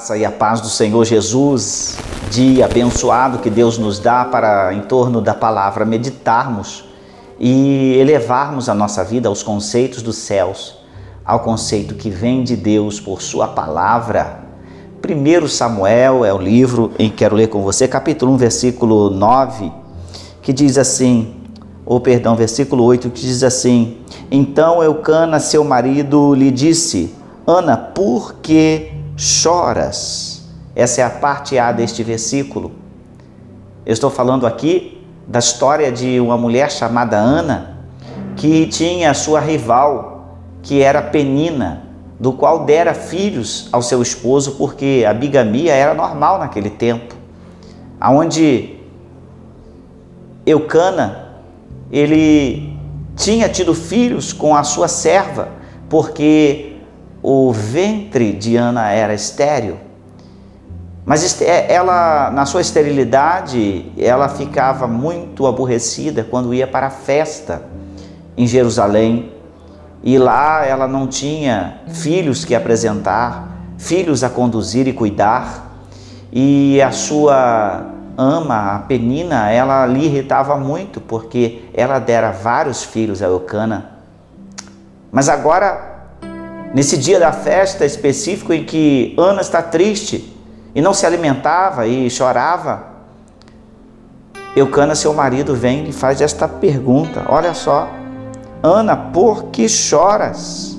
graça e a paz do Senhor Jesus, dia abençoado que Deus nos dá para, em torno da palavra, meditarmos e elevarmos a nossa vida aos conceitos dos céus, ao conceito que vem de Deus por Sua palavra. Primeiro Samuel é o livro em que quero ler com você, capítulo 1, versículo 9, que diz assim, ou perdão, versículo 8, que diz assim: Então Eucana, seu marido, lhe disse: Ana, por que choras? Essa é a parte A deste versículo. Eu estou falando aqui da história de uma mulher chamada Ana, que tinha sua rival, que era Penina, do qual dera filhos ao seu esposo, porque a bigamia era normal naquele tempo. Aonde Eucana, ele tinha tido filhos com a sua serva, porque o ventre de Ana era estéril, mas é, ela, na sua esterilidade, ela ficava muito aborrecida quando ia para a festa em Jerusalém. E lá ela não tinha filhos que apresentar, filhos a conduzir e cuidar. E a sua ama, a Penina, ela lhe irritava muito porque ela dera vários filhos a Eucana. Mas agora Nesse dia da festa específico em que Ana está triste e não se alimentava e chorava, Eucana, seu marido, vem e faz esta pergunta: Olha só, Ana, por que choras?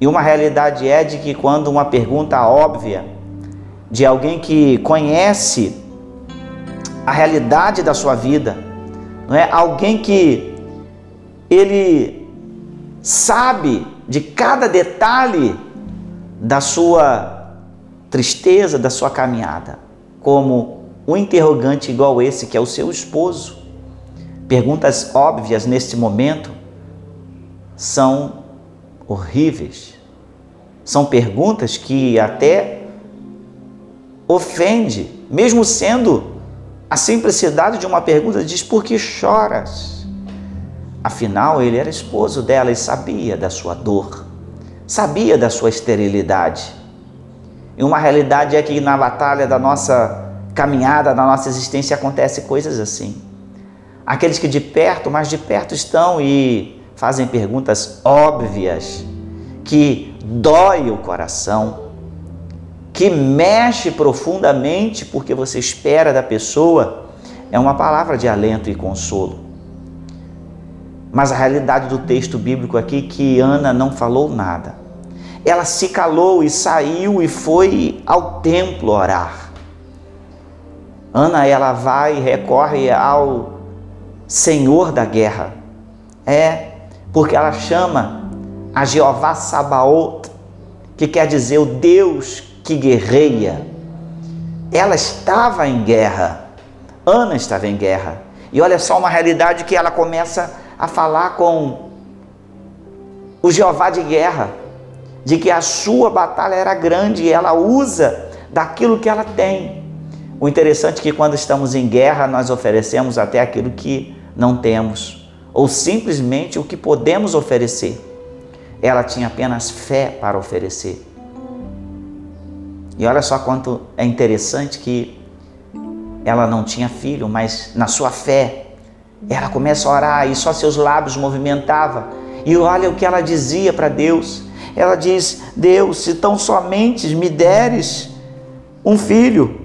E uma realidade é de que quando uma pergunta óbvia de alguém que conhece a realidade da sua vida, não é? Alguém que ele sabe de cada detalhe da sua tristeza, da sua caminhada, como um interrogante igual esse que é o seu esposo. Perguntas óbvias neste momento são horríveis. São perguntas que até ofende, mesmo sendo a simplicidade de uma pergunta diz por que choras? Afinal, ele era esposo dela e sabia da sua dor, sabia da sua esterilidade. E uma realidade é que na batalha da nossa caminhada, da nossa existência, acontece coisas assim. Aqueles que de perto, mais de perto estão e fazem perguntas óbvias, que dói o coração, que mexe profundamente porque você espera da pessoa, é uma palavra de alento e consolo. Mas a realidade do texto bíblico aqui é que Ana não falou nada. Ela se calou e saiu e foi ao templo orar. Ana ela vai e recorre ao Senhor da guerra. É, porque ela chama a Jeová Sabaoth, que quer dizer o Deus que guerreia. Ela estava em guerra. Ana estava em guerra. E olha só uma realidade que ela começa a falar com o Jeová de guerra, de que a sua batalha era grande e ela usa daquilo que ela tem. O interessante é que quando estamos em guerra, nós oferecemos até aquilo que não temos, ou simplesmente o que podemos oferecer. Ela tinha apenas fé para oferecer. E olha só quanto é interessante que ela não tinha filho, mas na sua fé ela começa a orar e só seus lábios movimentavam. E olha o que ela dizia para Deus. Ela diz: Deus, se tão somente me deres um filho,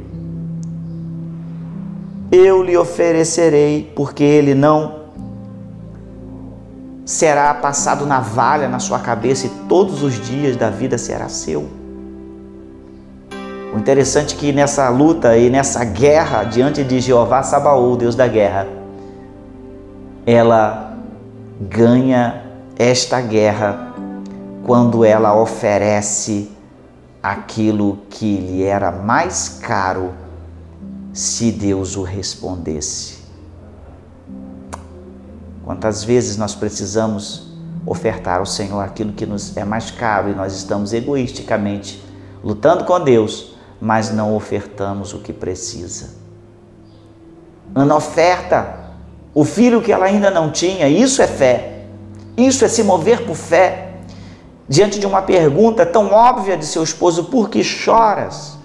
eu lhe oferecerei, porque ele não será passado navalha na sua cabeça e todos os dias da vida será seu. O interessante é que nessa luta e nessa guerra diante de Jeová Sabaú, Deus da guerra, ela ganha esta guerra quando ela oferece aquilo que lhe era mais caro se Deus o respondesse. Quantas vezes nós precisamos ofertar ao Senhor aquilo que nos é mais caro e nós estamos egoisticamente lutando com Deus, mas não ofertamos o que precisa. Ana oferta o filho que ela ainda não tinha. Isso é fé. Isso é se mover por fé. diante de uma pergunta tão óbvia de seu esposo: Por que choras?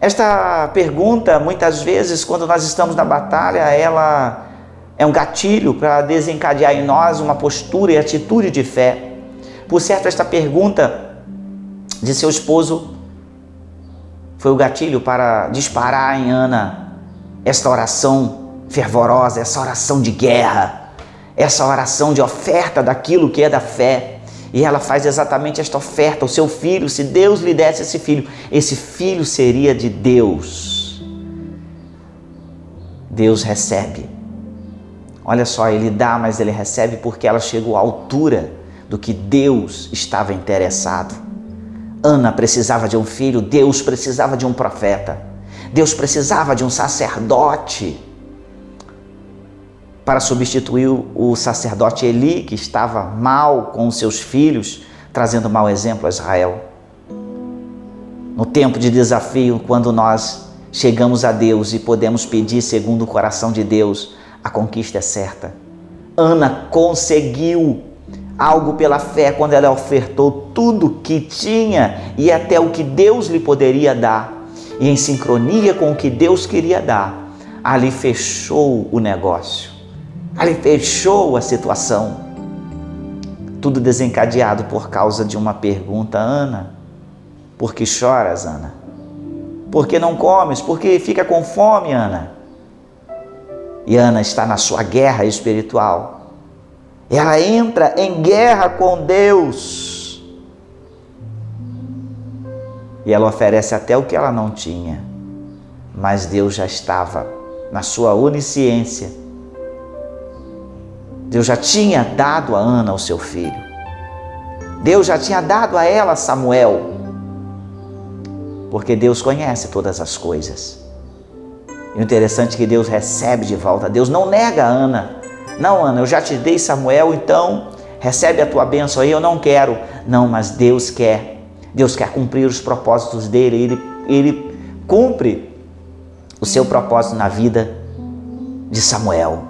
Esta pergunta, muitas vezes, quando nós estamos na batalha, ela é um gatilho para desencadear em nós uma postura e atitude de fé. Por certo, esta pergunta de seu esposo foi o gatilho para disparar em Ana esta oração fervorosa, essa oração de guerra, essa oração de oferta daquilo que é da fé. E ela faz exatamente esta oferta: o seu filho, se Deus lhe desse esse filho, esse filho seria de Deus. Deus recebe. Olha só, ele dá, mas ele recebe porque ela chegou à altura do que Deus estava interessado. Ana precisava de um filho, Deus precisava de um profeta, Deus precisava de um sacerdote para substituir o sacerdote Eli, que estava mal com os seus filhos, trazendo mau exemplo a Israel. No tempo de desafio, quando nós chegamos a Deus e podemos pedir segundo o coração de Deus, a conquista é certa. Ana conseguiu algo pela fé quando ela ofertou tudo que tinha e até o que Deus lhe poderia dar. E em sincronia com o que Deus queria dar, ali fechou o negócio. Ali fechou a situação. Tudo desencadeado por causa de uma pergunta, Ana. Por que choras, Ana? Por que não comes? Por que fica com fome, Ana? E Ana está na sua guerra espiritual. Ela entra em guerra com Deus. E ela oferece até o que ela não tinha. Mas Deus já estava na sua onisciência Deus já tinha dado a Ana o seu filho. Deus já tinha dado a ela Samuel. Porque Deus conhece todas as coisas. E o interessante é que Deus recebe de volta. Deus não nega a Ana. Não, Ana, eu já te dei Samuel, então recebe a tua bênção aí, eu não quero. Não, mas Deus quer. Deus quer cumprir os propósitos dele. Ele, ele cumpre o seu propósito na vida de Samuel.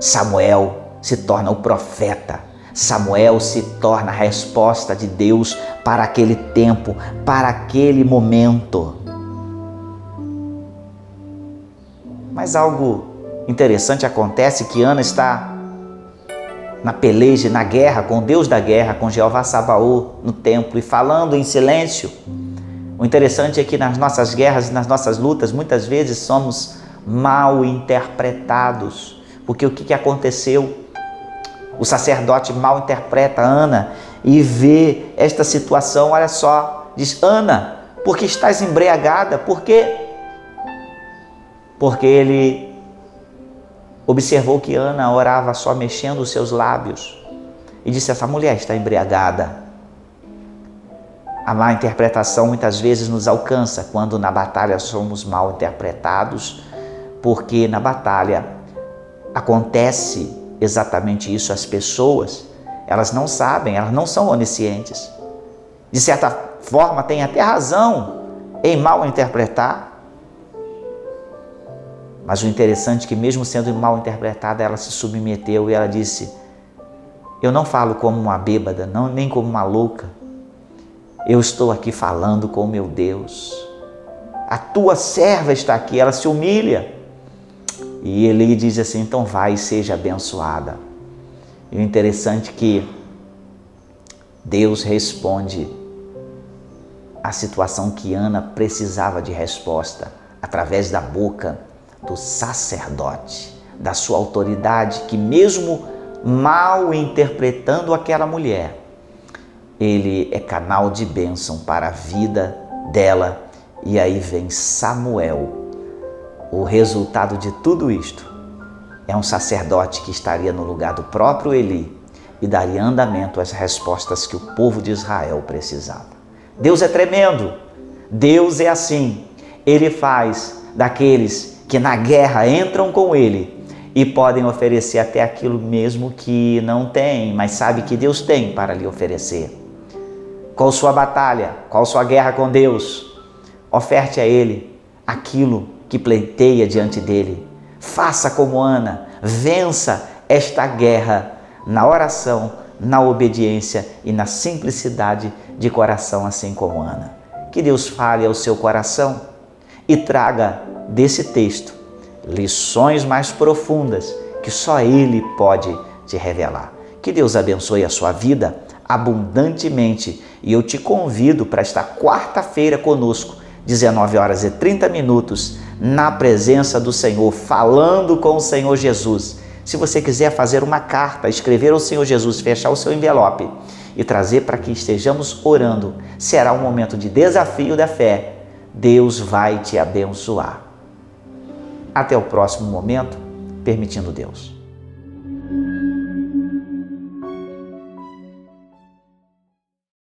Samuel se torna o profeta. Samuel se torna a resposta de Deus para aquele tempo, para aquele momento. Mas algo interessante acontece que Ana está na peleja, na guerra com Deus da guerra, com Jeová Sabaú no templo e falando em silêncio. O interessante é que nas nossas guerras, nas nossas lutas, muitas vezes somos mal interpretados, porque o que aconteceu? O sacerdote mal interpreta Ana e vê esta situação, olha só, diz: Ana, por que estás embriagada? Por quê? Porque ele observou que Ana orava só mexendo os seus lábios e disse: Essa mulher está embriagada. A má interpretação muitas vezes nos alcança quando na batalha somos mal interpretados, porque na batalha acontece exatamente isso. As pessoas, elas não sabem, elas não são oniscientes. De certa forma, têm até razão em mal interpretar. Mas o interessante é que, mesmo sendo mal interpretada, ela se submeteu e ela disse: Eu não falo como uma bêbada, não, nem como uma louca. Eu estou aqui falando com meu Deus. A tua serva está aqui, ela se humilha. E ele diz assim: então vai e seja abençoada. E o interessante é que Deus responde a situação que Ana precisava de resposta através da boca do sacerdote, da sua autoridade, que mesmo mal interpretando aquela mulher, ele é canal de bênção para a vida dela. E aí vem Samuel o resultado de tudo isto é um sacerdote que estaria no lugar do próprio Eli e daria andamento às respostas que o povo de Israel precisava. Deus é tremendo. Deus é assim. Ele faz daqueles que na guerra entram com ele e podem oferecer até aquilo mesmo que não tem, mas sabe que Deus tem para lhe oferecer. Qual sua batalha? Qual sua guerra com Deus? Oferte a ele aquilo que pleiteia diante dele. Faça como Ana, vença esta guerra na oração, na obediência e na simplicidade de coração, assim como Ana. Que Deus fale ao seu coração e traga desse texto lições mais profundas que só Ele pode te revelar. Que Deus abençoe a sua vida abundantemente e eu te convido para estar quarta-feira conosco, 19 horas e 30 minutos, na presença do Senhor, falando com o Senhor Jesus. Se você quiser fazer uma carta, escrever ao Senhor Jesus, fechar o seu envelope e trazer para que estejamos orando, será um momento de desafio da fé. Deus vai te abençoar. Até o próximo momento, permitindo Deus.